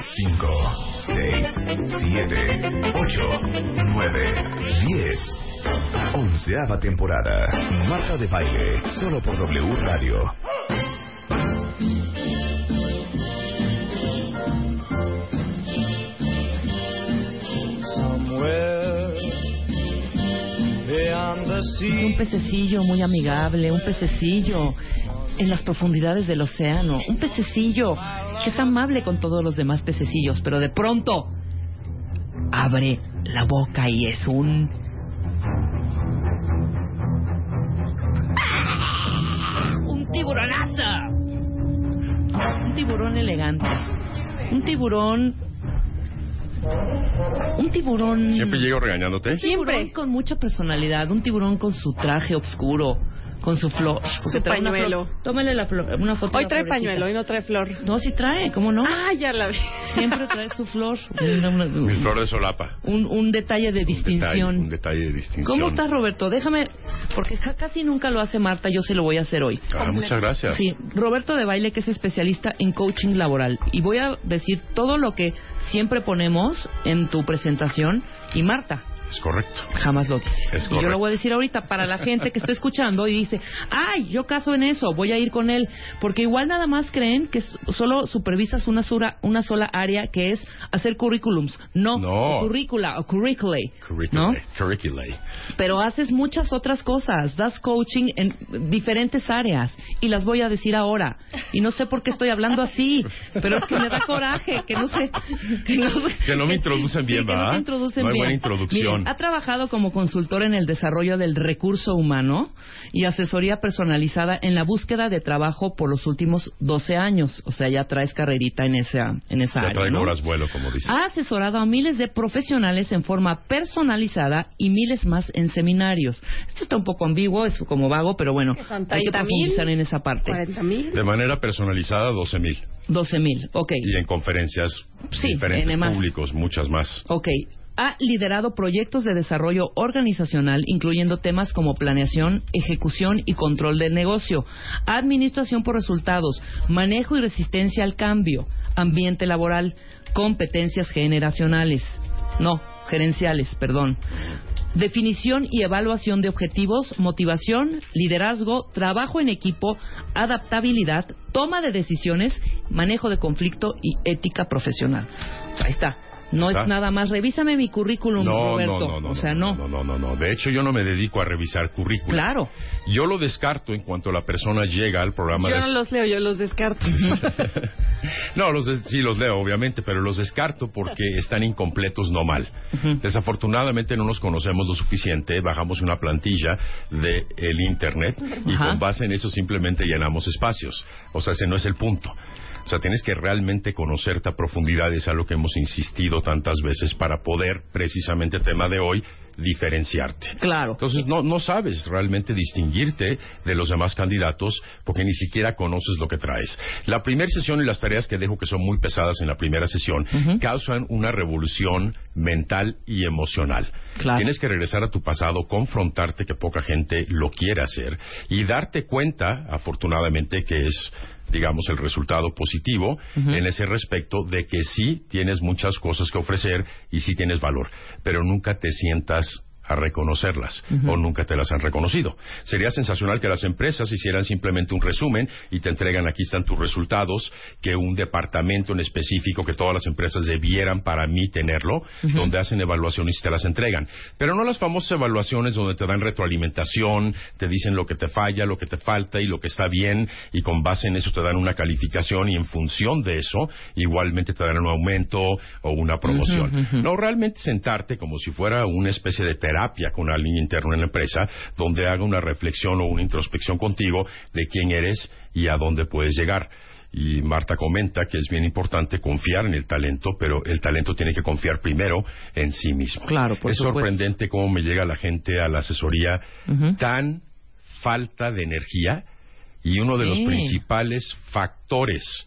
5, 6, 7, 8, 9, 10. Onceava temporada. Marta de Baile, solo por W Radio. Es un pececillo muy amigable, un pececillo en las profundidades del océano, un pececillo que es amable con todos los demás pececillos, pero de pronto abre la boca y es un... ¡Un tiburonazo! Un tiburón elegante. Un tiburón un tiburón. ¿Siempre llego regañándote? Siempre. con mucha personalidad. Un tiburón con su traje oscuro con su flor. Su pañuelo. Tómale la flor, una foto. Hoy trae pañuelo, hoy no trae flor. No, sí trae, ¿cómo no? Ah, ya la vi. Siempre trae su flor. Mi flor de solapa. Un, un detalle de distinción. Un detalle, de distinción. ¿Cómo estás, Roberto? Déjame, porque casi nunca lo hace Marta, yo se lo voy a hacer hoy. Ah, muchas gracias. Sí, Roberto de Baile, que es especialista en coaching laboral. Y voy a decir todo lo que siempre ponemos en tu presentación. Y Marta, es correcto. Jamás lo dice. y yo lo voy a decir ahorita para la gente que está escuchando y dice, ay, yo caso en eso, voy a ir con él. Porque igual nada más creen que solo supervisas una, sola, una sola área que es hacer currículums. No, no. O currícula o curriculae. ¿no? Pero haces muchas otras cosas. Das coaching en diferentes áreas. Y las voy a decir ahora. Y no sé por qué estoy hablando así. Pero es que me da coraje. Que no sé. Que no, me introducen bien, ¿va? no me introducen no hay bien. buena introducción. Ha trabajado como consultor en el desarrollo del recurso humano y asesoría personalizada en la búsqueda de trabajo por los últimos 12 años. O sea, ya traes carrerita en esa, en esa ya área. horas vuelo, como dice. Ha asesorado a miles de profesionales en forma personalizada y miles más en seminarios. Esto está un poco ambiguo, es como vago, pero bueno, hay que profundizar en esa parte. De manera personalizada, 12 mil. 12 mil, ok. Y en conferencias diferentes públicos, muchas más. Ok, ha liderado proyectos de desarrollo organizacional, incluyendo temas como planeación, ejecución y control del negocio, administración por resultados, manejo y resistencia al cambio, ambiente laboral, competencias generacionales. No, gerenciales, perdón. Definición y evaluación de objetivos, motivación, liderazgo, trabajo en equipo, adaptabilidad, toma de decisiones, manejo de conflicto y ética profesional. Ahí está. No es nada más. Revísame mi currículum, Roberto. No, no, no. O sea, no. No, no, no, no. De hecho, yo no me dedico a revisar currículum. Claro. Yo lo descarto en cuanto la persona llega al programa. Yo no los leo, yo los descarto. no, los sí los leo, obviamente, pero los descarto porque están incompletos, no mal. Desafortunadamente no nos conocemos lo suficiente. Bajamos una plantilla de el Internet y con base en eso simplemente llenamos espacios. O sea, ese no es el punto. O sea, tienes que realmente conocerte a profundidad, es a lo que hemos insistido tantas veces para poder, precisamente tema de hoy, diferenciarte. Claro. Entonces no, no sabes realmente distinguirte de los demás candidatos porque ni siquiera conoces lo que traes. La primera sesión y las tareas que dejo que son muy pesadas en la primera sesión causan una revolución mental y emocional. Claro. Tienes que regresar a tu pasado, confrontarte que poca gente lo quiere hacer y darte cuenta, afortunadamente, que es digamos, el resultado positivo en ese respecto de que sí tienes muchas cosas que ofrecer y sí tienes valor, pero nunca te sientas a reconocerlas o nunca te las han reconocido. Sería sensacional que las empresas hicieran simplemente un resumen y te entregan aquí están tus resultados, que un departamento en específico que todas las empresas debieran para mí tenerlo, donde hacen evaluaciones y te las entregan. Pero no las famosas evaluaciones donde te dan retroalimentación, te dicen lo que te falla, lo que te falta y lo que está bien y con base en eso te dan una calificación y en función de eso igualmente te dan un aumento o una promoción. No realmente sentarte como si fuera una especie de terapia con alguien interno en la empresa, donde haga una reflexión o una introspección contigo de quién eres y a dónde puedes llegar. Y Marta comenta que es bien importante confiar en el talento, pero el talento tiene que confiar primero en sí mismo. Claro, por es sorprendente cómo me llega la gente a la asesoría tan falta de energía y uno de los principales factores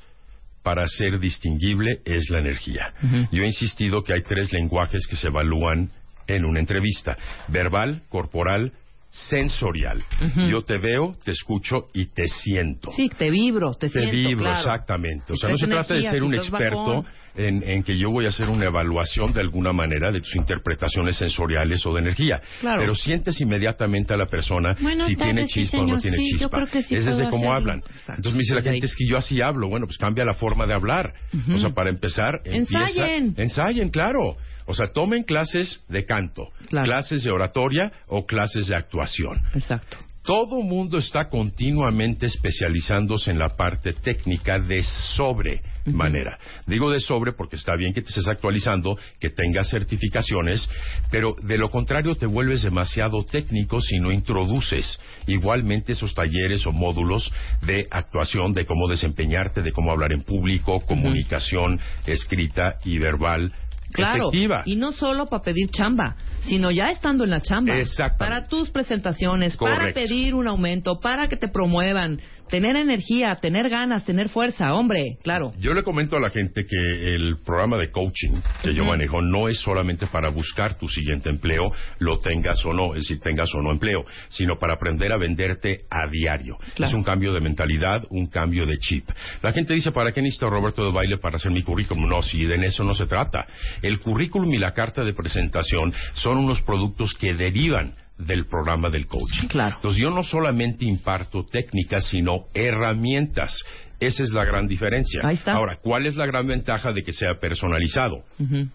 para ser distinguible es la energía. Yo he insistido que hay tres lenguajes que se evalúan en una entrevista. Verbal, corporal, sensorial. Yo te veo, te escucho y te siento. Sí, te vibro, te, te siento. Te vibro, exactamente. O sea, no se trata de ser un experto en, en que yo voy a hacer una evaluación de alguna manera de tus interpretaciones sensoriales o de energía. Claro. Pero sientes inmediatamente a la persona si tiene sí, chispa o no tiene Sí, yo chispa. creo que sí es desde cómo hablan. Exacto. Entonces me dice la gente, ahí. es que yo así hablo. Bueno, pues cambia la forma de hablar. O sea, para empezar, empieza- Ensayen. ensayen, claro. O sea, tomen clases de canto, Claro. clases de oratoria o clases de actuación. Exacto. Todo mundo está continuamente especializándose en la parte técnica de sobre manera. Digo de sobre porque está bien que te estés actualizando, que tengas certificaciones, pero de lo contrario te vuelves demasiado técnico si no introduces igualmente esos talleres o módulos de actuación, de cómo desempeñarte, de cómo hablar en público, comunicación escrita y verbal Claro. efectiva. Y no solo para pedir chamba, sino ya estando en la chamba. Para tus presentaciones, para pedir un aumento, para que te promuevan, tener energía, tener ganas, tener fuerza, hombre, claro. Yo le comento a la gente que el programa de coaching que yo manejo no es solamente para buscar tu siguiente empleo, lo tengas o no, es decir, tengas o no empleo, sino para aprender a venderte a diario. Claro. Es un cambio de mentalidad, un cambio de chip. La gente dice, ¿para qué necesito a Roberto de Baile para hacer mi currículum? No, si de eso no se trata. El currículum y la carta de presentación son unos productos que derivan del programa del coaching. Claro. Entonces yo no solamente imparto técnicas, sino herramientas. Esa es la gran diferencia. Ahí está. Ahora, ¿cuál es la gran ventaja de que sea personalizado? Ujú.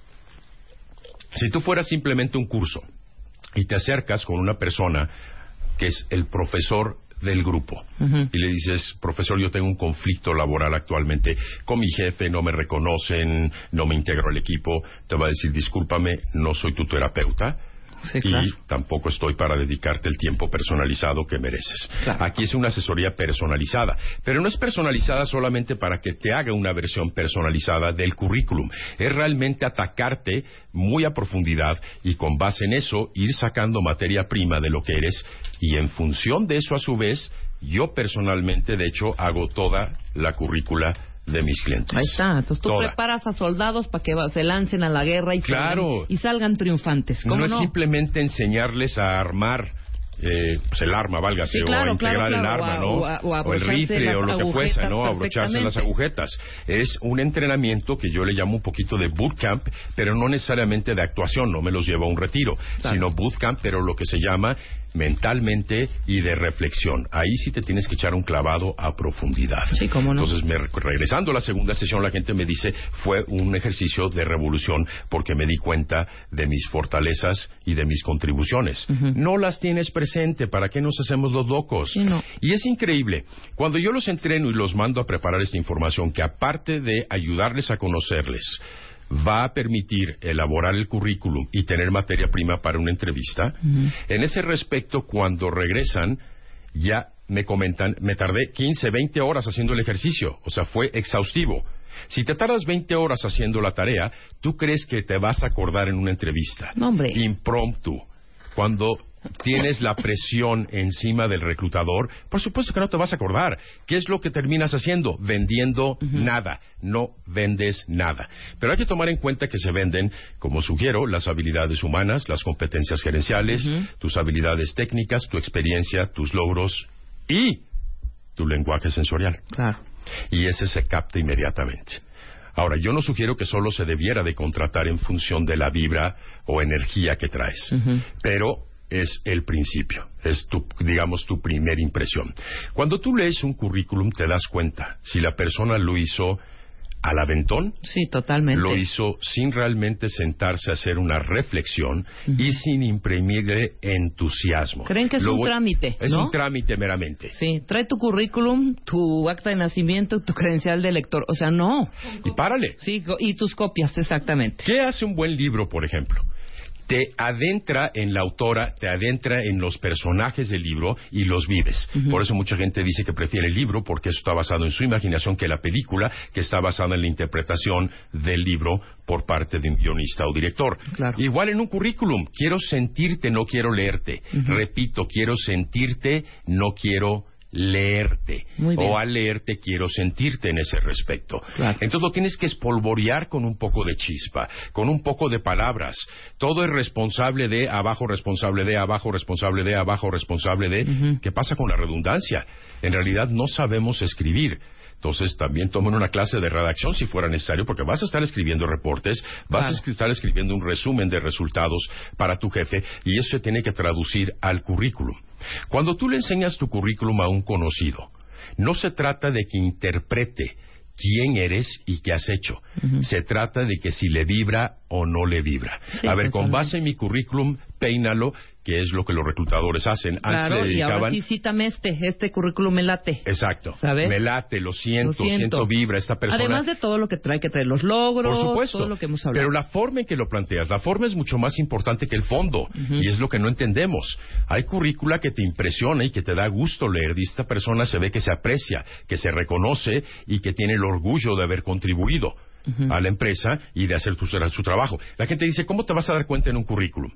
Si tú fueras simplemente un curso y te acercas con una persona que es el profesor del grupo y le dices, profesor, yo tengo un conflicto laboral actualmente con mi jefe, no me reconocen, no me integro al equipo, te va a decir, discúlpame, no soy tu terapeuta. Sí, claro. Y tampoco estoy para dedicarte el tiempo personalizado que mereces. Claro. Aquí es una asesoría personalizada, pero no es personalizada solamente para que te haga una versión personalizada del currículum. Es realmente atacarte muy a profundidad y con base en eso ir sacando materia prima de lo que eres y en función de eso a su vez, yo personalmente de hecho hago toda la currícula de mis clientes. Ahí está. Entonces tú Toda. preparas a soldados para que se lancen a la guerra y, Claro. salgan, y salgan triunfantes. ¿Cómo no no? es simplemente enseñarles a armar eh, pues el arma, válgase, Sí, claro, o a integrar claro, el claro, arma, o a- ¿no? o a- o a o el rifle, o lo que fuese, ¿no? Abrocharse las agujetas. Es un entrenamiento que yo le llamo un poquito de bootcamp, pero no necesariamente de actuación, no me los llevo a un retiro, sino bootcamp, pero lo que se llama mentalmente y de reflexión. Ahí sí te tienes que echar un clavado a profundidad. Sí, cómo no. Entonces, me- regresando a la segunda sesión, la gente me dice, fue un ejercicio de revolución porque me di cuenta de mis fortalezas y de mis contribuciones. No las tienes presente, ¿para qué nos hacemos los locos? Sí, no. Y es increíble, cuando yo los entreno y los mando a preparar esta información, que aparte de ayudarles a conocerles, va a permitir elaborar el currículum y tener materia prima para una entrevista, en ese respecto, cuando regresan, ya me comentan, me tardé 15, 20 horas haciendo el ejercicio, o sea, fue exhaustivo. Si te tardas 20 horas haciendo la tarea, ¿tú crees que te vas a acordar en una entrevista? No, hombre. Impromptu. Cuando tienes la presión encima del reclutador, por supuesto que no te vas a acordar. ¿Qué es lo que terminas haciendo? Vendiendo nada. No vendes nada. Pero hay que tomar en cuenta que se venden, como sugiero, las habilidades humanas, las competencias gerenciales, tus habilidades técnicas, tu experiencia, tus logros y tu lenguaje sensorial. Claro. Y ese se capta inmediatamente. Ahora, yo no sugiero que solo se debiera de contratar en función de la vibra o energía que traes, pero es el principio, es tu, digamos, tu primera impresión. Cuando tú lees un currículum te das cuenta si la persona lo hizo al aventón, Sí, totalmente. lo hizo sin realmente sentarse a hacer una reflexión y sin imprimirle entusiasmo. Creen que es Lo un voy- trámite, Es ¿no? un trámite meramente. Sí, trae tu currículum, tu acta de nacimiento, tu credencial de lector. O sea, no. Y párale. Sí, y tus copias, exactamente. ¿Qué hace un buen libro, por ejemplo? Te adentra en la autora, te adentra en los personajes del libro y los vives. Por eso mucha gente dice que prefiere el libro porque eso está basado en su imaginación que la película, que está basada en la interpretación del libro por parte de un guionista o director. Claro. Igual en un currículum, quiero sentirte, no quiero leerte. Repito, quiero sentirte, no quiero leerte. O al leerte quiero sentirte en ese respecto. Claro. Entonces lo tienes que espolvorear con un poco de chispa, con un poco de palabras. Todo es responsable de, abajo responsable de, abajo responsable de, abajo responsable de. ¿Qué pasa con la redundancia? En realidad no sabemos escribir. Entonces también tomen una clase de redacción si fuera necesario, porque vas a estar escribiendo reportes, vas a estar escribiendo un resumen de resultados para tu jefe y eso se tiene que traducir al currículum. Cuando tú le enseñas tu currículum a un conocido, no se trata de que interprete quién eres y qué has hecho. Se trata de que si le vibra o no le vibra. Sí, a ver, con base en mi currículum, peínalo, que es lo que los reclutadores hacen. Antes Claro, le y ahora dedicaban... sí cítame este, este currículum me late. Exacto. ¿Sabes? Me late, lo siento, Lo siento. siento vibra esta persona. Además de todo lo que trae que traer los logros, Por supuesto. todo lo que hemos hablado. Pero la forma en que lo planteas, la forma es mucho más importante que el fondo. Y es lo que no entendemos. Hay currícula que te impresiona y que te da gusto leer. Y esta persona se ve que se aprecia, que se reconoce y que tiene el orgullo de haber contribuido a la empresa y de hacer tu- su trabajo. La gente dice, ¿cómo te vas a dar cuenta en un currículum?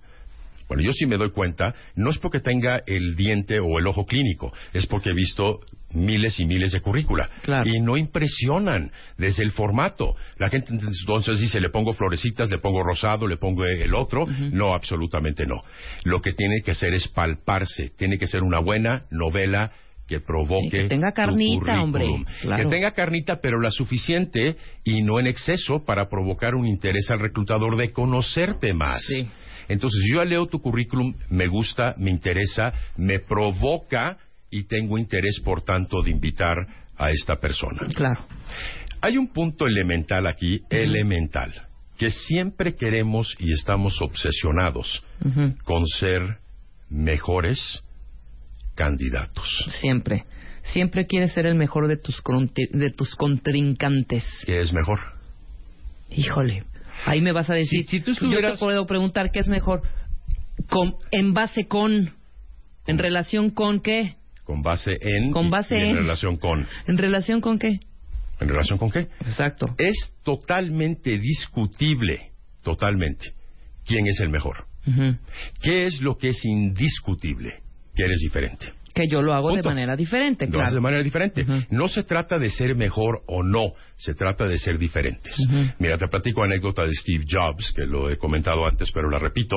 Bueno, yo sí me doy cuenta, no es porque tenga el diente o el ojo clínico, es porque he visto miles y miles de currícula. Claro. Y no impresionan desde el formato. La gente entonces dice, le pongo florecitas, le pongo rosado, le pongo el otro. No, absolutamente no. Lo que tiene que hacer es palparse. Tiene que ser una buena novela que provoque que tenga tu carnita, hombre. Claro. Que tenga carnita, pero la suficiente y no en exceso para provocar un interés al reclutador de conocerte más. Sí. Entonces, yo leo tu currículum, me gusta, me interesa, me provoca y tengo interés, por tanto, de invitar a esta persona. Claro. Hay un punto elemental aquí, elemental, que siempre queremos y estamos obsesionados con ser mejores candidatos. Siempre. Siempre quieres ser el mejor de tus, de tus contrincantes. ¿Qué es mejor? Híjole. Ahí me vas a decir. Si- si tú Yo estuvieras- te puedo preguntar qué es mejor. Con- en base con. En relación con qué. Con base en Con base y en en. relación con. En relación con qué. ¿En relación con qué? Exacto. Es totalmente discutible, totalmente, quién es el mejor. ¿Qué es lo que es indiscutible? Que eres diferente. Que yo lo hago Punto. de manera diferente, Lo haces claro. de manera diferente. No se trata de ser mejor o no, se trata de ser diferentes. Mira, te platico anécdota de Steve Jobs, que lo he comentado antes, pero la repito.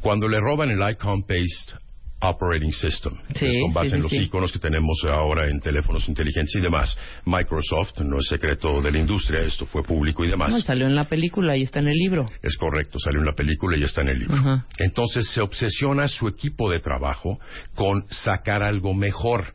Cuando le roban el Icon-Based Operating System, Sí, es con base sí, en los iconos que tenemos ahora en teléfonos inteligentes y demás, Microsoft, no es secreto de la industria, esto fue público y demás. No, salió en la película y está en el libro. Es correcto, salió en la película y está en el libro. Entonces se obsesiona su equipo de trabajo con sacar algo mejor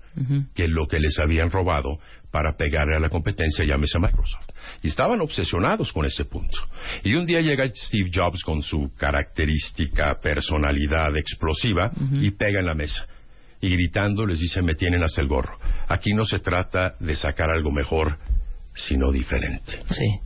que lo que les habían robado para pegarle a la competencia, llámese Microsoft. Y estaban obsesionados con ese punto. Y un día llega Steve Jobs con su característica personalidad explosiva y pega en la mesa. Y gritando les dice, me tienen hasta el gorro. Aquí no se trata de sacar algo mejor, sino diferente. Sí.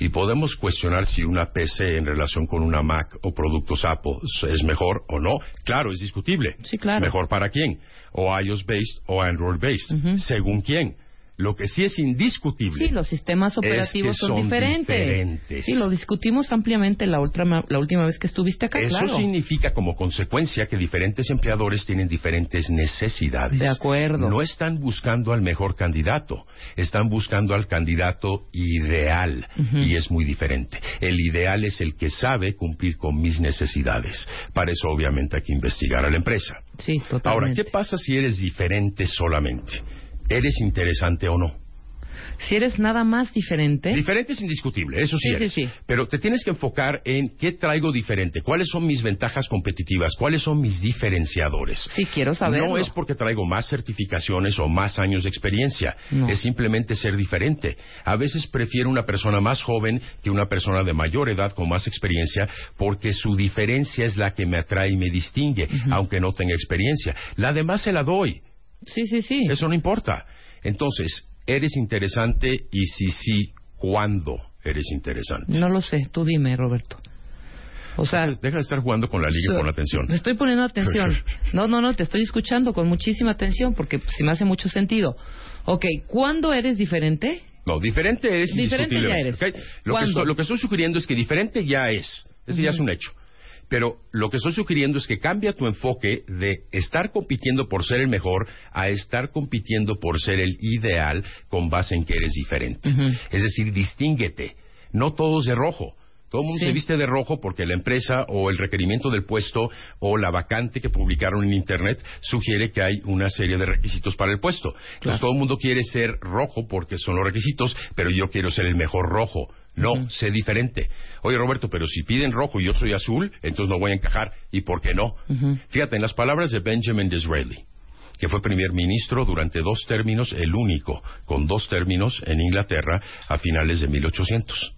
Y podemos cuestionar si una PC en relación con una Mac o productos Apple es mejor o no. Claro, es discutible. Sí, claro. ¿Mejor para quién? O iOS-based o Android-based. Ujú. ¿Según quién? Lo que sí es indiscutible. Sí, los sistemas operativos que son, son diferentes. diferentes. Sí, lo discutimos ampliamente la última, la última vez que estuviste acá, Eso claro. significa como consecuencia que diferentes empleadores tienen diferentes necesidades. De acuerdo. No están buscando al mejor candidato, están buscando al candidato ideal y es muy diferente. El ideal es el que sabe cumplir con mis necesidades. Para eso obviamente hay que investigar a la empresa. Sí, totalmente. Ahora, ¿qué pasa si eres diferente solamente? ¿Eres interesante o no? Si eres nada más diferente, Diferente es indiscutible, eso sí, Sí, sí, eres. sí. Pero te tienes que enfocar en qué traigo diferente, cuáles son mis ventajas competitivas, cuáles son mis diferenciadores. sí quiero saberlo. No es porque traigo más certificaciones o más años de experiencia, No. es simplemente ser diferente. A veces prefiero una persona más joven que una persona de mayor edad con más experiencia porque su diferencia es la que me atrae y me distingue, aunque no tenga experiencia. La demás se la doy. Sí, sí, sí. Eso no importa. Entonces, ¿eres interesante? Y si sí, ¿cuándo eres interesante? No lo sé, tú dime, Roberto. O sea, Deja de estar jugando con la liga y con la atención. Me estoy poniendo atención. No, no, no, te estoy escuchando con muchísima atención porque si me hace mucho sentido. Ok, ¿cuándo eres diferente? No, diferente eres Diferente ya eres. Lo, que lo que estoy sugiriendo es que diferente ya es. Ese ya es un hecho. Pero lo que estoy sugiriendo es que cambia tu enfoque de estar compitiendo por ser el mejor a estar compitiendo por ser el ideal con base en que eres diferente. Es decir, distínguete. No todo es de rojo. Todo el mundo Sí. se viste de rojo porque la empresa o el requerimiento del puesto o la vacante que publicaron en Internet sugiere que hay una serie de requisitos para el puesto. Entonces todo el mundo quiere ser rojo porque son los requisitos, pero yo quiero ser el mejor rojo. No, sé diferente. Oye, Roberto, pero si piden rojo y yo soy azul, entonces no voy a encajar. ¿Y por qué no? Fíjate, en las palabras de Benjamin Disraeli, que fue primer ministro durante dos términos, el único con dos términos en Inglaterra a finales de 1800.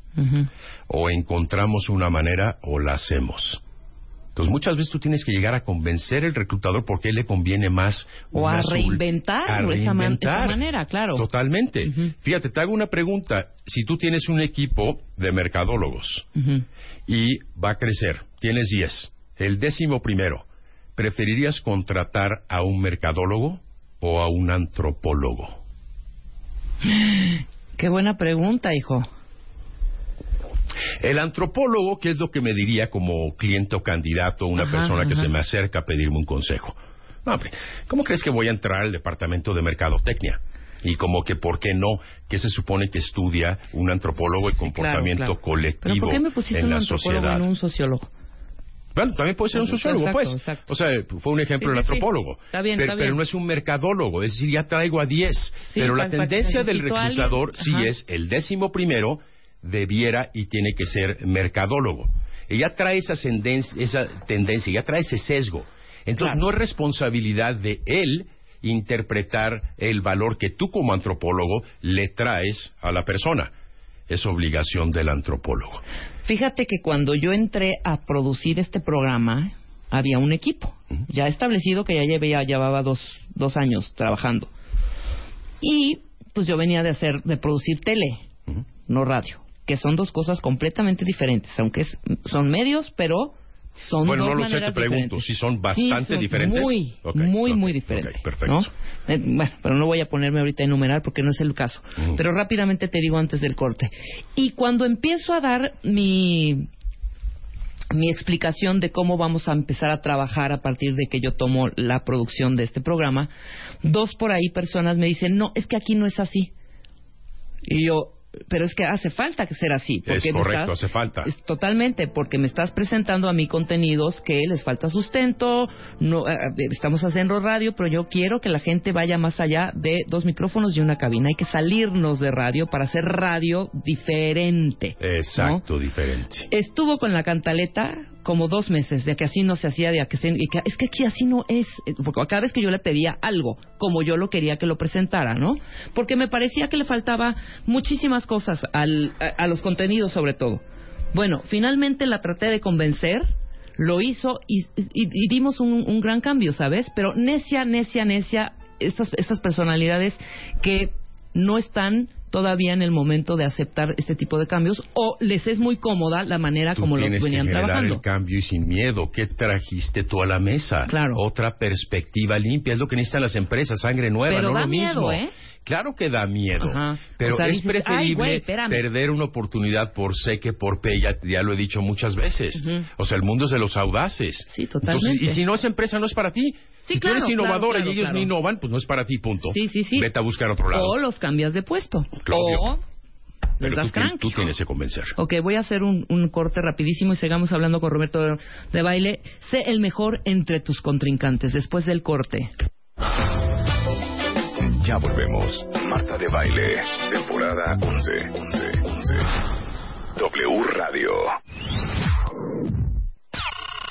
O encontramos una manera o la hacemos. Entonces muchas veces tú tienes que llegar a convencer al reclutador por qué le conviene más O a reinventar A esa man- esa reinventar. manera, claro. Totalmente. Fíjate, te hago una pregunta. Si tú tienes un equipo de mercadólogos y va a crecer, tienes 10, el décimo primero, ¿preferirías contratar a un mercadólogo o a un antropólogo? Qué buena pregunta, hijo. El antropólogo, ¿qué es lo que me diría como cliente o candidato, una Ajá, persona que se me acerca a pedirme un consejo? No, hombre, ¿cómo crees que voy a entrar al departamento de mercadotecnia? Y como que, ¿por qué no? ¿Qué se supone que estudia un antropólogo el Sí, claro, comportamiento claro. colectivo ¿Pero por qué me pusiste en un la antropólogo sociedad? en un sociólogo? Bueno, también puede ser un Exacto, sociólogo, pues. exacto. O sea, fue un ejemplo Sí, del sí, sí. antropólogo. Está bien, pero, está bien. pero no es un mercadólogo, es decir, ya traigo a 10. Sí, pero la tendencia del reclutador sí es el décimo primero debiera y tiene que ser mercadólogo. Ya trae esa, senden- esa tendencia, ya trae ese sesgo. Entonces Claro. no es responsabilidad de él interpretar el valor que tú como antropólogo le traes a la persona. Es obligación del antropólogo. Fíjate que cuando yo entré a producir este programa, había un equipo ya establecido que ya llevé- ya llevaba dos, dos años trabajando. Y pues yo venía de hacer, de producir tele, no radio, que son dos cosas completamente diferentes, aunque es- son medios, pero son Bueno, dos no lo sé, te pregunto, si son bastante son diferentes. Muy, muy, muy diferentes. perfecto. ¿no? Eh, bueno, pero no voy a ponerme ahorita a enumerar porque no es el caso. Pero rápidamente te digo antes del corte. Y cuando empiezo a dar mi mi explicación de cómo vamos a empezar a trabajar a partir de que yo tomo la producción de este programa, dos por ahí personas me dicen, no, es que aquí no es así. Y yo, pero es que hace falta que ser así. Porque Es correcto, estás- hace falta. es totalmente, porque me estás presentando a mí contenidos que les falta sustento, no eh, eh, estamos haciendo radio, pero yo quiero que la gente vaya más allá de dos micrófonos y una cabina. Hay que salirnos de radio para hacer radio diferente. ¿no? Exacto, diferente. Estuvo con la cantaleta como dos meses de que así no se hacía, de que, se- es que aquí así no es, eh, porque cada vez que yo le pedía algo, como yo lo quería que lo presentara, ¿no? Porque me parecía que le faltaba muchísimas cosas al- a, los contenidos sobre todo. Bueno, finalmente la traté de convencer, lo hizo y, y- y dimos un, un gran cambio, ¿sabes? Pero necia, necia, necia, estas, estas personalidades que no están todavía en el momento de aceptar este tipo de cambios o les es muy cómoda la manera Tú como lo venían que generar trabajando. el cambio y sin miedo. ¿Qué trajiste tú a la mesa? Claro. Otra perspectiva limpia. Es lo que necesitan las empresas, sangre nueva, Pero no da lo miedo, mismo. ¿eh? Claro que da miedo, Ajá. pero O sea, es dices, "Ay, preferible güey, espérame". perder una oportunidad por sé que por P, ya, ya lo he dicho muchas veces. O sea, el mundo es de los audaces. Sí, totalmente. Entonces, y si no es empresa, no es para ti. Sí, si claro, tú eres innovadora claro, y ellos claro. no innovan, pues no es para ti, punto. Sí, sí, sí. Vete a buscar otro lado. O los cambias de puesto. Claro. O pero tú, tú tienes que convencer. Ok, voy a hacer un, un corte rapidísimo y sigamos hablando con Roberto de, de Baile. Sé el mejor entre tus contrincantes después del corte. Ya volvemos. Marta de Baile, temporada 11. 11, 11. W Radio.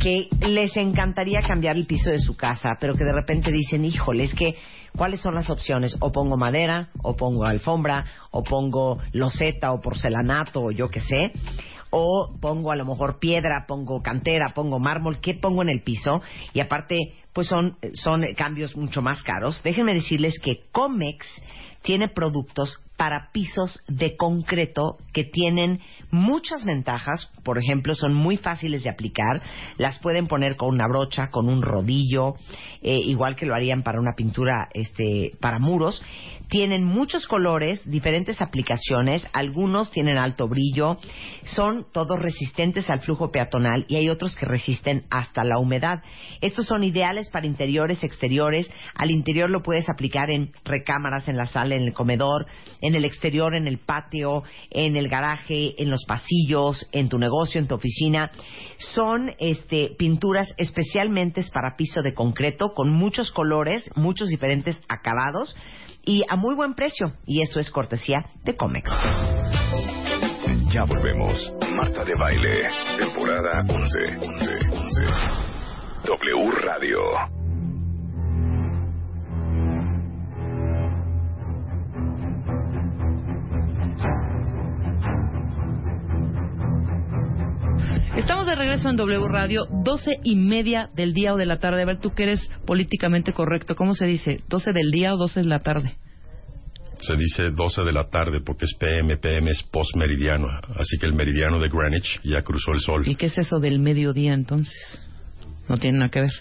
que les encantaría cambiar el piso de su casa, pero que de repente dicen, híjole, es que, ¿cuáles son las opciones? O pongo madera, o pongo alfombra, o pongo loseta, o porcelanato, o yo qué sé. O pongo a lo mejor piedra, pongo cantera, pongo mármol, ¿qué pongo en el piso? Y aparte, pues son, son cambios mucho más caros. Déjenme decirles que Comex tiene productos para pisos de concreto que tienen muchas ventajas por ejemplo, son muy fáciles de aplicar. Las pueden poner con una brocha, con un rodillo, eh, igual que lo harían para una pintura este, para muros. Tienen muchos colores, diferentes aplicaciones. Algunos tienen alto brillo. Son todos resistentes al flujo peatonal y hay otros que resisten hasta la humedad. Estos son ideales para interiores, exteriores. Al interior lo puedes aplicar en recámaras, en la sala, en el comedor, en el exterior, en el patio, en el garaje, en los pasillos, en tu negocio, en tu oficina. Son este, pinturas especialmente para piso de concreto, con muchos colores, muchos diferentes acabados y a muy buen precio. Y esto es cortesía de Comex. Ya volvemos. Marta de Baile, temporada 11. 11, 11. W Radio. Estamos de regreso en W Radio, doce y media del día o de la tarde. A ver, tú que eres políticamente correcto, ¿cómo se dice? ¿12 del día o 12 de la tarde? Se dice 12 de la tarde porque es PM, PM es postmeridiano. Así que el meridiano de Greenwich ya cruzó el sol. ¿Y qué es eso del mediodía entonces? No tiene nada que ver.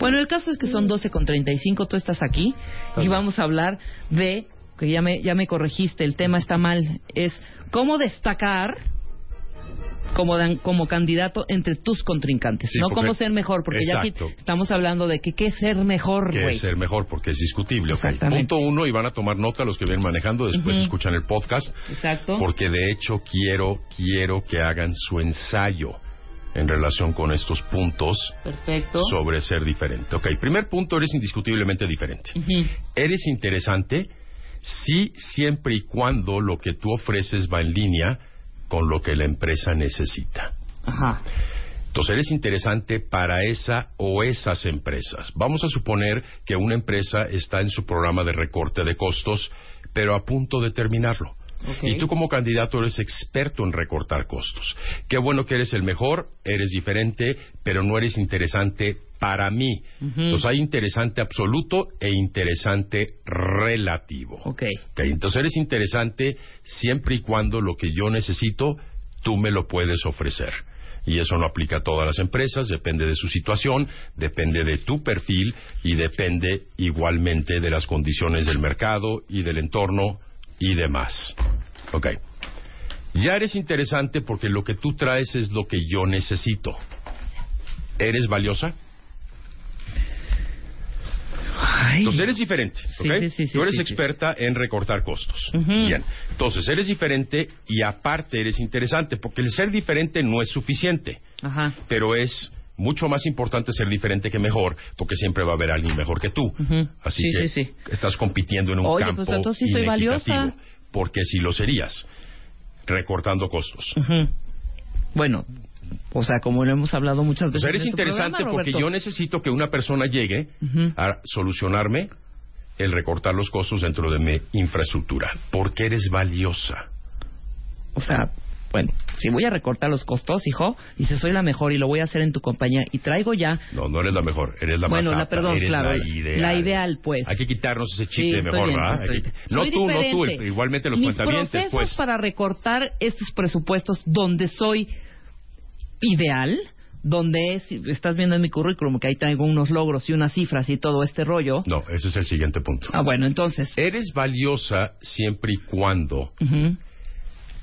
Bueno, el caso es que son 12 con 35, tú estás aquí y vamos a hablar de, que ya me, ya me corregiste, el tema está mal, es cómo destacar como, dan- como candidato entre tus contrincantes, Sí, no porque- cómo ser mejor, porque ya estamos hablando de que qué es ser mejor, que güey. es ser mejor porque es discutible. Punto uno, y van a tomar nota los que vienen manejando, después escuchan el podcast. Exacto. Porque de hecho quiero, quiero que hagan su ensayo en relación con estos puntos Perfecto. sobre ser diferente. Ok, primer punto, eres indiscutiblemente diferente. Eres interesante si siempre y cuando lo que tú ofreces va en línea con lo que la empresa necesita. Ajá. Entonces eres interesante para esa o esas empresas. Vamos a suponer que una empresa está en su programa de recorte de costos, pero a punto de terminarlo. Y tú como candidato eres experto en recortar costos. Qué bueno que eres el mejor, eres diferente, pero no eres interesante para mí. Entonces hay interesante absoluto e interesante relativo. Ok. Ok, entonces eres interesante siempre y cuando lo que yo necesito, tú me lo puedes ofrecer. Y eso no aplica a todas las empresas, depende de su situación, depende de tu perfil y depende igualmente de las condiciones del mercado y del entorno y demás. Ok. Ya eres interesante porque lo que tú traes es lo que yo necesito. ¿Eres valiosa? Ay. Entonces eres diferente, ¿ok? sí, sí, sí, Tú eres experta en recortar costos. Bien. Entonces eres diferente y aparte eres interesante, porque el ser diferente no es suficiente, Ajá. pero es mucho más importante ser diferente que mejor, porque siempre va a haber alguien mejor que tú. Ujú. Así Sí, que sí, sí. estás compitiendo en un Oye, campo pues entonces sí soy valiosa. porque si lo serías, recortando costos. Ujú. Bueno, o sea, como lo hemos hablado muchas O veces. sea, eres en tu interesante programa, porque yo necesito que una persona llegue a solucionarme el recortar los costos dentro de mi infraestructura. Porque eres valiosa. O sea, bueno, si voy a recortar los costos, hijo, y si soy la mejor y lo voy a hacer en tu compañía y traigo ya. No, no eres la mejor, eres la Bueno, más la- apta, perdón, eres claro, la ideal. la ideal, pues. Hay que quitarnos ese chip Sí, de estoy mejor, bien, ¿verdad? estoy Hay que- bien. No Soy tú, no tú, diferente. igualmente los Mis cuentavientes, procesos pues. para recortar estos presupuestos donde soy ideal, donde es, estás viendo en mi currículum que ahí traigo unos logros y unas cifras y todo este rollo. No, ese es el siguiente punto. Ah, bueno, entonces. Eres valiosa siempre y cuando ujú.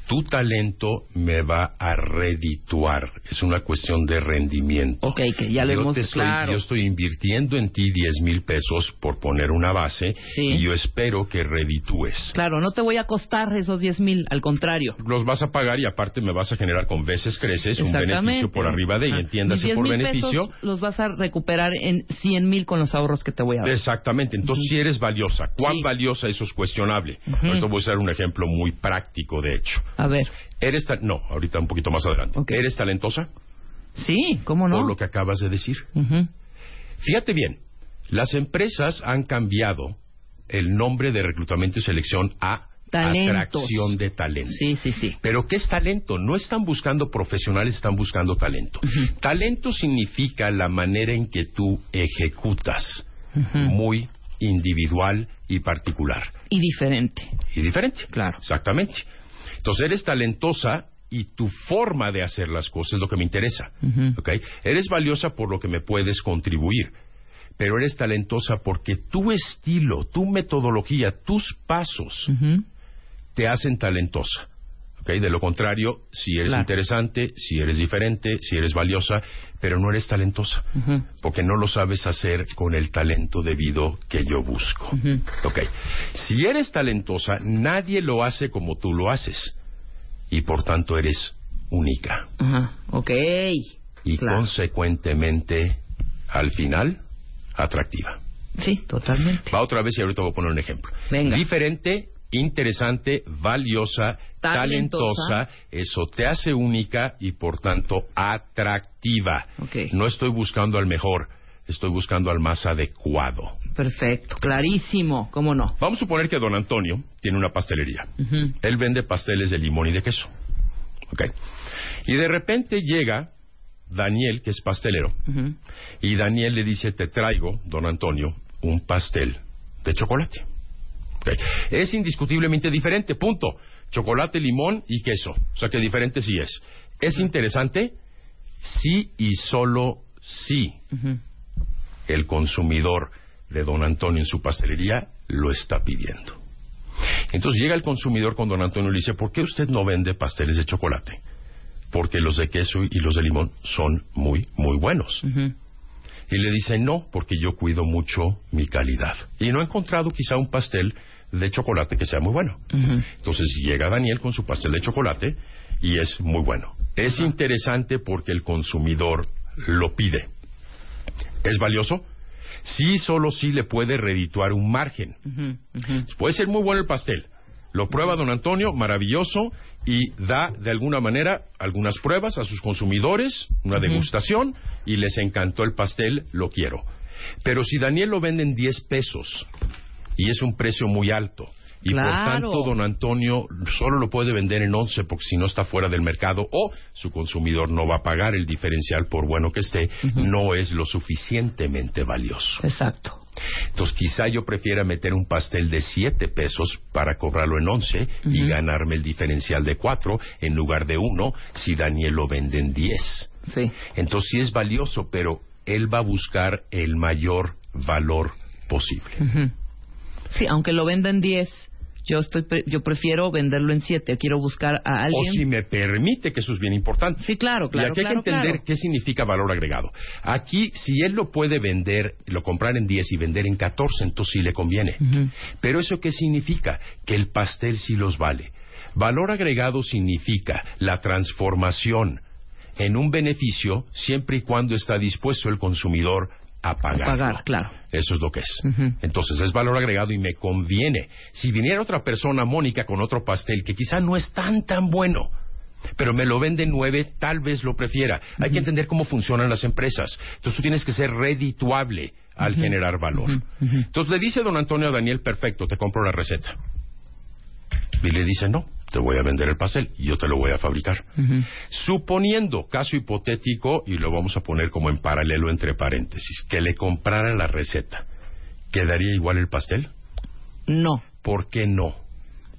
Tu talento me va a redituar. Es una cuestión de rendimiento. Ok, que ya lo yo hemos te estoy, claro. Yo estoy invirtiendo en ti 10 mil pesos por poner una base Sí. y yo espero que reditúes. Claro, no te voy a costar esos 10 mil, al contrario. Los vas a pagar y aparte me vas a generar con veces creces un beneficio por arriba de y entiéndase Mis 10 por beneficio. pesos los vas a recuperar en 100 mil con los ahorros que te voy a dar. Exactamente. Entonces, si eres valiosa, ¿cuán Sí. valiosa? Eso es cuestionable. Ujú. Ahorita voy a usar un ejemplo muy práctico, de hecho. A ver. ¿Eres ta- No, ahorita un poquito más adelante. ¿Eres talentosa? Sí, ¿cómo no? Por lo que acabas de decir. Fíjate bien, las empresas han cambiado el nombre de reclutamiento y selección a Talentos. atracción de talento. Sí, sí, sí. Pero ¿qué es talento? No están buscando profesionales, están buscando talento. Talento significa la manera en que tú ejecutas, muy individual y particular. Y diferente. Y diferente. Claro. Exactamente. Entonces eres talentosa y tu forma de hacer las cosas es lo que me interesa. ¿ok? Eres valiosa por lo que me puedes contribuir, pero eres talentosa porque tu estilo, tu metodología, tus pasos te hacen talentosa. De lo contrario, si eres Claro. interesante, si eres diferente, si eres valiosa, pero no eres talentosa, porque no lo sabes hacer con el talento debido que yo busco. Ok. Si eres talentosa, nadie lo hace como tú lo haces. Y por tanto eres única. Ajá. Ok. Y Claro. consecuentemente, al final, atractiva. Sí, totalmente. Va otra vez y ahorita voy a poner un ejemplo. Venga. Diferente, interesante, valiosa, Talentosa. talentosa, eso te hace única y por tanto atractiva. No estoy buscando al mejor, estoy buscando al más adecuado. Perfecto. Clarísimo. ¿Cómo no? Vamos a suponer que don Antonio tiene una pastelería. Él vende pasteles de limón y de queso. ¿Ok? Y de repente llega Daniel, que es pastelero, y Daniel le dice, te traigo, don Antonio, un pastel de chocolate. ¿Ok? Es indiscutiblemente diferente, punto. Chocolate, limón y queso. O sea que diferente sí es. ¿Es interesante? Sí y solo sí. El consumidor de don Antonio en su pastelería lo está pidiendo. Entonces llega el consumidor con don Antonio y le dice, ¿por qué usted no vende pasteles de chocolate? Porque los de queso y los de limón son muy, muy buenos. Y le dice, no, porque yo cuido mucho mi calidad. Y no he encontrado quizá un pastel de chocolate que sea muy bueno. Entonces llega Daniel con su pastel de chocolate y es muy bueno. Es interesante porque el consumidor lo pide. ¿Es valioso? Sí, solo sí le puede redituar un margen. Puede ser muy bueno el pastel. Lo prueba don Antonio, maravilloso, y da de alguna manera algunas pruebas a sus consumidores, una degustación, y les encantó el pastel, lo quiero. Pero si Daniel lo vende en 10 pesos, y es un precio muy alto, y por tanto don Antonio solo lo puede vender en 11 porque si no está fuera del mercado, o su consumidor no va a pagar el diferencial por bueno que esté, no es lo suficientemente valioso. Exacto. Entonces quizá yo prefiera meter un pastel de 7 pesos para cobrarlo en 11 y ganarme el diferencial de 4 en lugar de 1 si Daniel lo vende en 10. Sí. Entonces sí es valioso, pero él va a buscar el mayor valor posible. Sí, aunque lo venda en 10, yo estoy pre- yo prefiero venderlo en 7. Quiero buscar a O alguien. si me permite, que eso es bien importante. Sí, claro, claro, y aquí hay claro, que entender claro. qué significa valor agregado. Aquí, si él lo puede vender, lo comprar en 10 y vender en 14, entonces sí le conviene. Pero eso qué significa? Que el pastel sí los vale. Valor agregado significa la transformación en un beneficio siempre y cuando está dispuesto el consumidor a pagar. Pagar, claro. Eso es lo que es. Entonces es valor agregado y me conviene. Si viniera otra persona, Mónica, con otro pastel que quizá no es tan tan bueno, pero me lo vende en nueve, tal vez lo prefiera. Hay que entender cómo funcionan las empresas. Entonces tú tienes que ser redituable al generar valor. Entonces le dice don Antonio a Daniel, perfecto, te compro la receta. Y le dice, no, te voy a vender el pastel y yo te lo voy a fabricar. Suponiendo, caso hipotético, y lo vamos a poner como en paralelo entre paréntesis, que le comprara la receta, ¿quedaría igual el pastel? No, ¿Por qué no?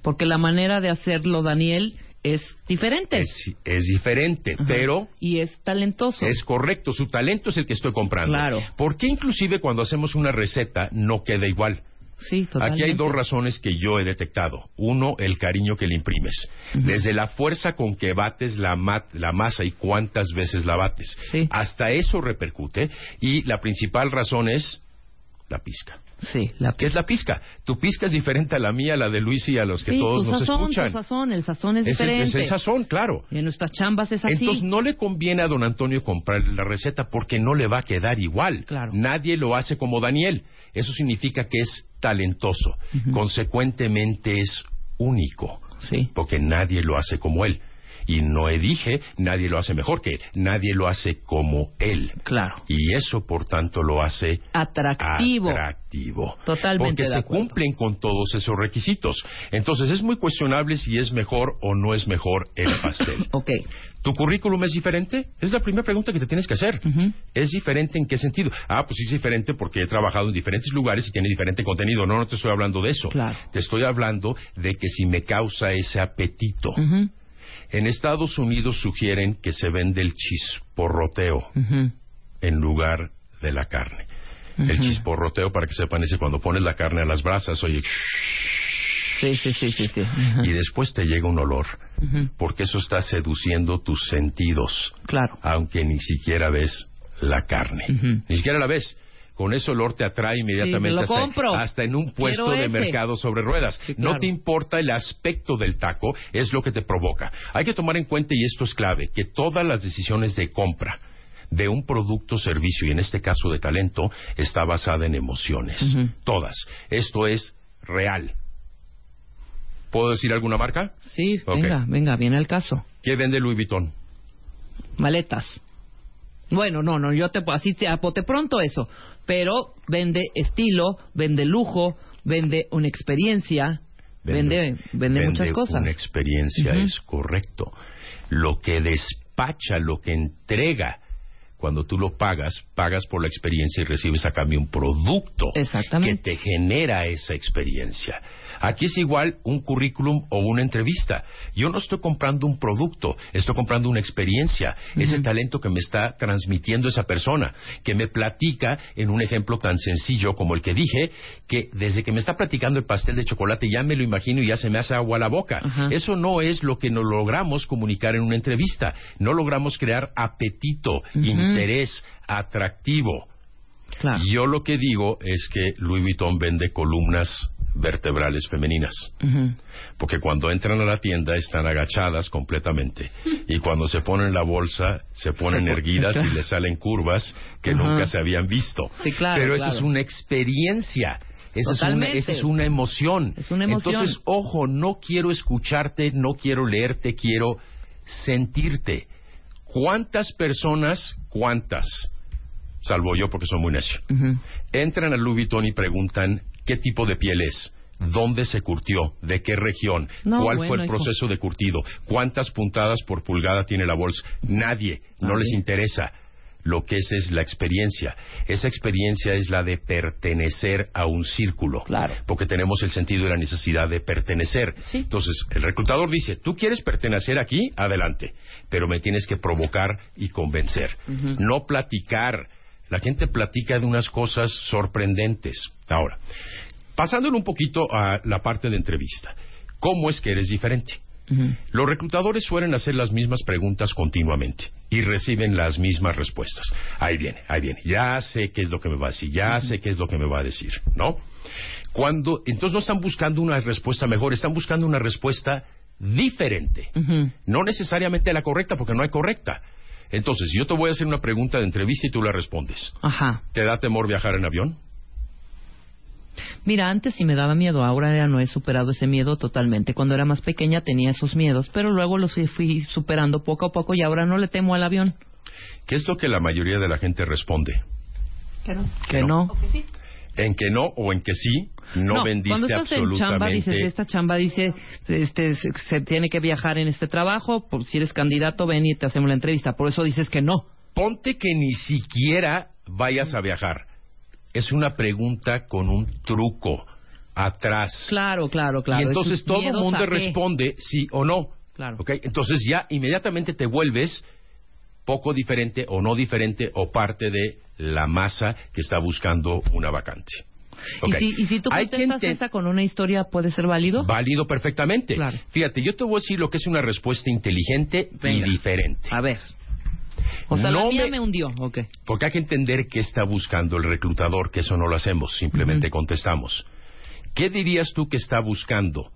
porque la manera de hacerlo, Daniel, es diferente. Es, es diferente, Ajá. pero Y es talentoso. es correcto, su talento es el que estoy comprando. Claro. ¿Por qué inclusive cuando hacemos una receta no queda igual? Sí, totalmente. Aquí hay dos razones que yo he detectado. Uno, el cariño que le imprimes. Desde la fuerza con que bates la, la masa y cuántas veces la bates. Sí. Hasta eso repercute. Y la principal razón es la pizca. Sí, la ¿Qué es la pizca? Tu pizca es diferente a la mía, a la de Luis y a los que sí, todos tu nos sazón, escuchan. tu sazón, el sazón es, diferente. es el sazón, claro. Y en nuestras chambas es así. Entonces no le conviene a don Antonio comprar la receta porque no le va a quedar igual. Claro. Nadie lo hace como Daniel. Eso significa que es talentoso. Consecuentemente es único. Sí. Porque nadie lo hace como él. Y no dije, nadie lo hace mejor que él. Nadie lo hace como él. Claro. Y eso, por tanto, lo hace Atractivo. atractivo. Totalmente Porque de se acuerdo. cumplen con todos esos requisitos. Entonces, es muy cuestionable si es mejor o no es mejor el pastel. Ok. ¿Tu currículum es diferente? Es la primera pregunta que te tienes que hacer. ¿Es diferente en qué sentido? Ah, pues es diferente porque he trabajado en diferentes lugares y tiene diferente contenido. No, no te estoy hablando de eso. Claro. Te estoy hablando de que si me causa ese apetito. Ujú. En Estados Unidos sugieren que se vende el chisporroteo en lugar de la carne. El chisporroteo, para que sepan, es cuando pones la carne a las brasas, oye, Sí, sí, sí, sí. sí. y después te llega un olor, porque eso está seduciendo tus sentidos, Claro. aunque ni siquiera ves la carne. Ni siquiera la ves. Con ese olor te atrae inmediatamente hasta, en un puesto Quiero de ese. mercado sobre ruedas. Sí, No te importa el aspecto del taco, es lo que te provoca. Hay que tomar en cuenta, y esto es clave, que todas las decisiones de compra de un producto servicio, y en este caso de talento, está basada en emociones. Todas. Esto es real. ¿Puedo decir alguna marca? Sí, venga, venga, viene el caso. ¿Qué vende Louis Vuitton? Maletas. Bueno, no, no, yo te así te apote pronto eso, pero vende estilo, vende lujo, vende una experiencia, vende vende, muchas cosas. Una experiencia es correcto. Lo que despacha, lo que entrega, cuando tú lo pagas, pagas por la experiencia y recibes a cambio un producto que te genera esa experiencia. Aquí es igual un currículum o una entrevista. Yo no estoy comprando un producto, estoy comprando una experiencia, ese talento que me está transmitiendo esa persona, que me platica en un ejemplo tan sencillo como el que dije, que desde que me está platicando el pastel de chocolate ya me lo imagino y ya se me hace agua a la boca. Eso no es lo que nos logramos comunicar en una entrevista. No logramos crear apetito, interés, atractivo. Claro. Yo lo que digo es que Louis Vuitton vende columnas vertebrales femeninas. Porque cuando entran a la tienda están agachadas completamente. Y cuando se ponen la bolsa, se ponen erguidas y les salen curvas que nunca se habían visto. Sí, claro, Pero esa claro. es una experiencia. Esa es, una, Totalmente. esa es una emoción. Es una emoción. Entonces, ojo, no quiero escucharte, no quiero leerte, quiero sentirte. ¿Cuántas personas, cuántas, salvo yo porque soy muy necio, entran al Louis Vuitton y preguntan qué tipo de piel es, dónde se curtió, de qué región, No, cuál fue el hijo. proceso de curtido, cuántas puntadas por pulgada tiene la bolsa. Nadie, no Nadie. les interesa. Lo que es es la experiencia. Esa experiencia es la de pertenecer a un círculo. Claro. Porque tenemos el sentido y la necesidad de pertenecer. Sí. Entonces, el reclutador dice, tú quieres pertenecer aquí, adelante. Pero me tienes que provocar y convencer. No platicar. La gente platica de unas cosas sorprendentes. Ahora, pasándole un poquito a la parte de entrevista. ¿Cómo es que eres diferente? Los reclutadores suelen hacer las mismas preguntas continuamente y reciben las mismas respuestas. Ahí viene, ahí viene. Ya sé qué es lo que me va a decir, ya sé qué es lo que me va a decir, ¿no? Cuando entonces no están buscando una respuesta mejor, están buscando una respuesta diferente. No necesariamente la correcta, porque no hay correcta. Entonces, yo te voy a hacer una pregunta de entrevista y tú la respondes. Ajá. ¿Te da temor viajar en avión? Mira, antes sí me daba miedo, ahora ya no he superado ese miedo totalmente. Cuando era más pequeña tenía esos miedos, pero luego los fui, fui superando poco a poco y ahora no le temo al avión. ¿Qué es lo que la mayoría de la gente responde? Que no. En que no o en que sí, no, vendiste cuando estás en absolutamente. chamba dices, esta chamba dice, este, se, se tiene que viajar en este trabajo, por si eres candidato ven y te hacemos la entrevista. Por eso dices que no. Ponte que ni siquiera vayas a viajar. Es una pregunta con un truco atrás. Claro, claro, claro. y entonces todo el mundo responde sí o no. Claro. ¿Ok? Entonces ya inmediatamente te vuelves poco diferente o no diferente o parte de la masa que está buscando una vacante. ¿Y, Ok. si, y si tú contestas esa con una historia, ¿puede ser válido? Válido perfectamente. Claro. Fíjate, yo te voy a decir lo que es una respuesta inteligente Venga. y diferente. A ver. O sea, la No mía me- me hundió. Ok. Porque hay que entender qué está buscando el reclutador, que eso no lo hacemos, simplemente contestamos. ¿Qué dirías tú que está buscando?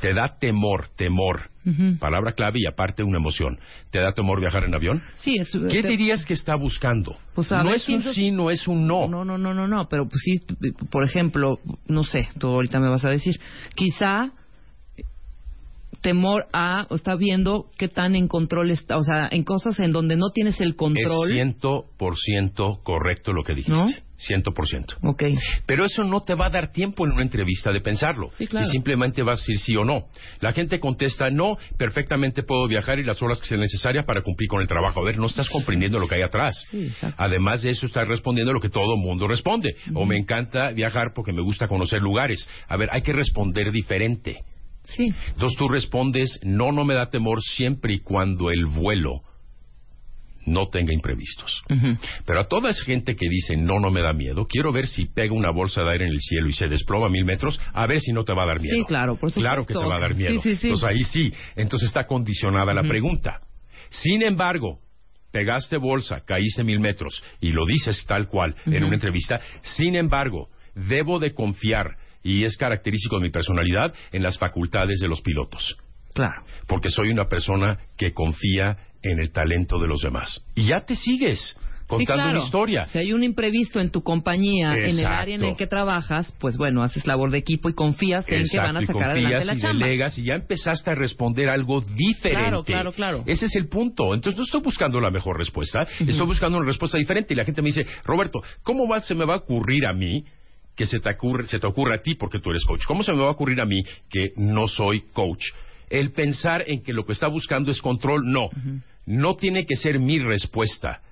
¿Te da temor, temor? Palabra clave y aparte una emoción. ¿Te da temor viajar en avión? Sí, es, ¿Qué te- dirías que está buscando? Pues, no es un sí, no es un no. No, no, no, no, no, pero pues sí, por ejemplo, no sé, tú ahorita me vas a decir, quizá eh, temor a, o está viendo qué tan en control está, o sea, en cosas en donde no tienes el control. Es ciento por ciento correcto lo que dijiste. ¿No? Ciento por ciento. Ok. Pero eso no te va a dar tiempo en una entrevista de pensarlo. Sí, claro. Y simplemente vas a decir sí o no. La gente contesta, no, perfectamente puedo viajar y las horas que sean necesarias para cumplir con el trabajo. A ver, no estás comprendiendo lo que hay atrás. Sí. Además de eso, estás respondiendo lo que todo mundo responde. O me encanta viajar porque me gusta conocer lugares. A ver, hay que responder diferente. Sí. Entonces tú respondes, no, no me da temor siempre y cuando el vuelo no tenga imprevistos. Pero a toda esa gente que dice, no, no me da miedo, quiero ver si pega una bolsa de aire en el cielo y se desploma a mil metros, a ver si no te va a dar miedo. Sí, claro, por supuesto. Claro que te va a dar miedo. Sí, sí, sí. Entonces ahí sí, entonces está condicionada la pregunta. Sin embargo, pegaste bolsa, caíste mil metros y lo dices tal cual en una entrevista, sin embargo, debo de confiar, y es característico de mi personalidad, en las facultades de los pilotos Claro. porque soy una persona que confía en el talento de los demás. Y ya te sigues contando Sí, claro. una historia. Si hay un imprevisto en tu compañía, en el área en el que trabajas, pues bueno, haces labor de equipo y confías en que van a Exacto, y sacar adelante confías la y chamba. delegas y ya empezaste a responder algo diferente. Claro, claro, claro. Ese es el punto. Entonces no estoy buscando la mejor respuesta, estoy buscando una respuesta diferente. Y la gente me dice, Roberto, ¿cómo va, se me va a ocurrir a mí que se te, ocurre, se te ocurra a ti porque tú eres coach? ¿Cómo se me va a ocurrir a mí que no soy coach? El pensar en que lo que está buscando es control, no. No tiene que ser mi respuesta.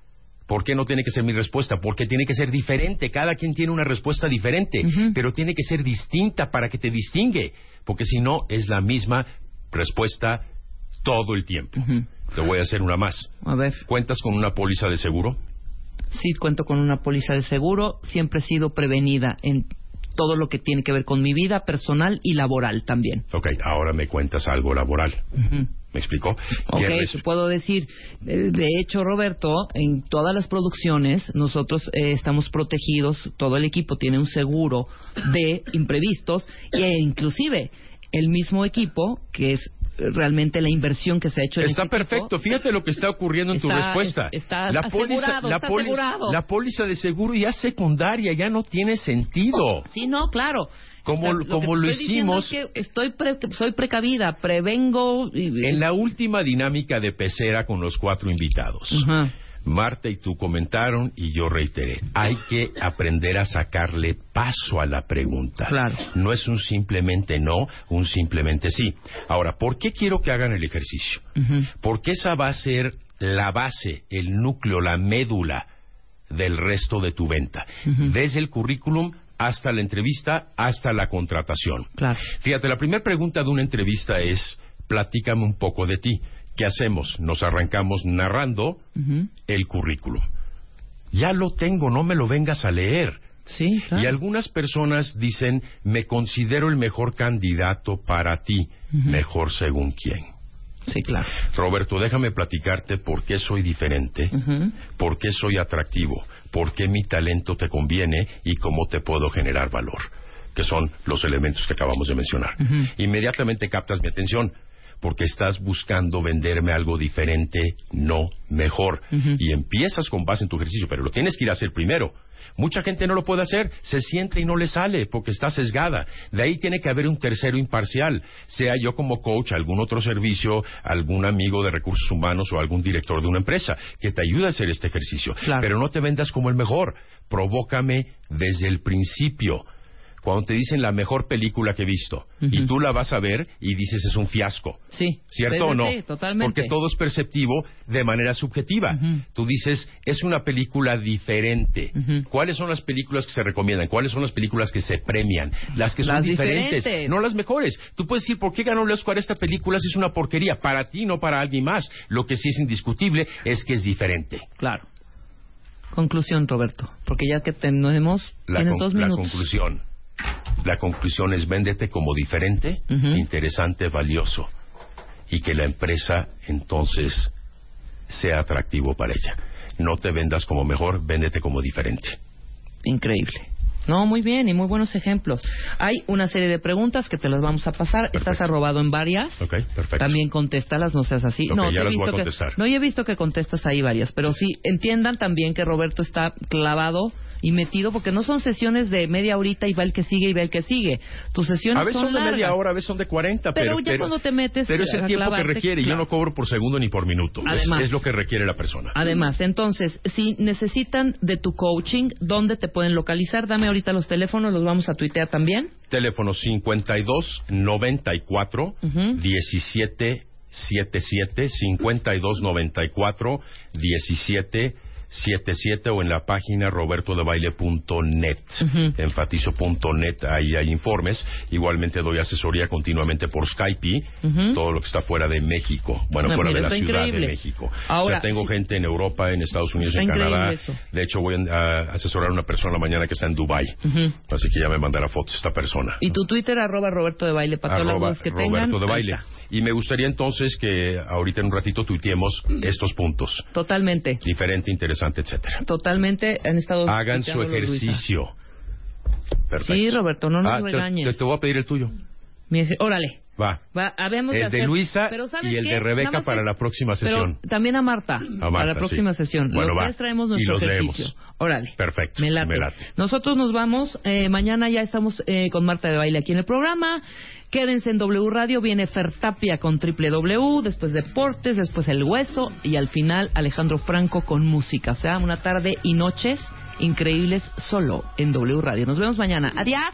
¿Por qué no tiene que ser mi respuesta? Porque tiene que ser diferente. Cada quien tiene una respuesta diferente, pero tiene que ser distinta para que te distingue. Porque si no, es la misma respuesta todo el tiempo. Te voy a hacer una más. A ver, ¿Cuentas con una póliza de seguro? Sí cuento con una póliza de seguro, siempre he sido prevenida en todo lo que tiene que ver con mi vida personal y laboral también. Ok, ahora me cuentas algo laboral. ¿Me explico? Ok, ¿Qué res- te puedo decir, eh, de hecho, Roberto, en todas las producciones nosotros eh, estamos protegidos, todo el equipo tiene un seguro de imprevistos e inclusive el mismo equipo, que es realmente la inversión que se ha hecho en Está este equipo, perfecto. Fíjate lo que está ocurriendo en tu respuesta. es- está la póliza, la, está póliza, asegurado. la póliza de seguro ya es secundaria, ya no tiene sentido. Sí, no, claro. Como- Está- como lo hicimos- es que estoy pre- soy precavida, prevengo. y- En la última dinámica de pecera con los cuatro invitados, Ajá. Marta y tú comentaron y yo reiteré, hay que aprender a sacarle paso a la pregunta. Claro. No es un simplemente no, un simplemente sí. Ahora, ¿por qué quiero que hagan el ejercicio? Porque esa va a ser la base, el núcleo, la médula del resto de tu venta. Desde el currículum hasta la entrevista, hasta la contratación. Claro. Fíjate, la primera pregunta de una entrevista es, platícame un poco de ti. ¿Qué hacemos? Nos arrancamos narrando el currículum. Ya lo tengo, no me lo vengas a leer. Sí, claro. Y algunas personas dicen, me considero el mejor candidato para ti. Mejor según quién. Sí, claro. Roberto, déjame platicarte por qué soy diferente, por qué soy atractivo, por qué mi talento te conviene y cómo te puedo generar valor, que son los elementos que acabamos de mencionar. Inmediatamente captas mi atención porque estás buscando venderme algo diferente, no mejor. Y empiezas con base en tu ejercicio, pero lo tienes que ir a hacer primero. Mucha gente no lo puede hacer, se siente y no le sale porque está sesgada. De ahí tiene que haber un tercero imparcial, sea yo como coach, algún otro servicio, algún amigo de recursos humanos o algún director de una empresa que te ayude a hacer este ejercicio. Claro. Pero no te vendas como el mejor, provócame desde el principio. Cuando te dicen la mejor película que he visto y tú la vas a ver y dices es un fiasco. Sí. ¿Cierto Sí, o no? sí, totalmente. Porque todo es perceptivo de manera subjetiva. Tú dices, es una película diferente. ¿Cuáles son las películas que se recomiendan? ¿Cuáles son las películas que se premian? Las que son Las diferentes, diferentes. no las mejores. Tú puedes decir, ¿por qué ganó el Oscar esta película si es una porquería? Para ti, no para alguien más. Lo que sí es indiscutible es que es diferente. Claro. Conclusión, Roberto. Porque ya que tenemos, La, tienes con- dos la minutos. conclusión. La conclusión es véndete como diferente, interesante, valioso. Y que la empresa entonces sea atractivo para ella. No te vendas como mejor, véndete como diferente. Increíble. No, muy bien y muy buenos ejemplos. Hay una serie de preguntas que te las vamos a pasar. Estás arrobado en varias. Ok, perfecto. También contéstalas, no seas así. No, ya te he las voy visto a que- contestar. no, yo he visto que contestas ahí varias, pero sí entiendan también que Roberto está clavado y metido porque no son sesiones de media horita y va el que sigue y va el que sigue. Tus sesiones A veces son, de largas. media hora, a veces son de 40, Pero pero... ya cuando te metes Pero es el tiempo que requiere. Yo claro. no cobro por segundo ni por minuto. Es- Además. es, lo que requiere la persona. Además, entonces, si necesitan de tu coaching, ¿dónde te pueden localizar? Dame ahorita los teléfonos, los vamos a tuitear también. Teléfono 52 94 Ujú. 17 77 52 94 17 77 o en la página robertodebaile.net. Enfatizo.net, ahí hay informes. Igualmente doy asesoría continuamente por Skype, todo lo que está fuera de México. Bueno, No, fuera mira, de la Ciudad increíble. de México. Ahora, o sea, tengo sí. gente en Europa, en Estados Unidos, Está en Canadá. eso. De hecho, voy a asesorar a una persona mañana que está en Dubai. Así que ya me mandará fotos esta persona. Y tu Twitter, arroba Roberto de Baile, para todas las que Roberto tengan. de ahí Baile. Y me gustaría entonces que ahorita en un ratito tuiteemos estos puntos. Totalmente. Diferente, interesante, etcétera. Totalmente han estado Hagan su ejercicio. Perfecto. Sí, Roberto, no nos Ah, te- regañes. Te, te voy a pedir el tuyo. Mi Órale. Va. Va, habemos El de hacer- Luisa Pero ¿sabes y el qué? de Rebeca para que- la próxima pero sesión. también a Marta, Marta, para la próxima sí. sesión. Bueno, los va. tres traemos Y nuestro los ejercicio. leemos. Órale. Perfecto, Me late. me late. Nosotros nos vamos. eh, mañana ya estamos eh, con Marta de Baile aquí en el programa. Quédense en W Radio. Viene Fertapia con Triple W. Después Deportes. Después El Hueso. Y al final Alejandro Franco con música. O sea, una tarde y noches increíbles solo en W Radio. Nos vemos mañana. Adiós.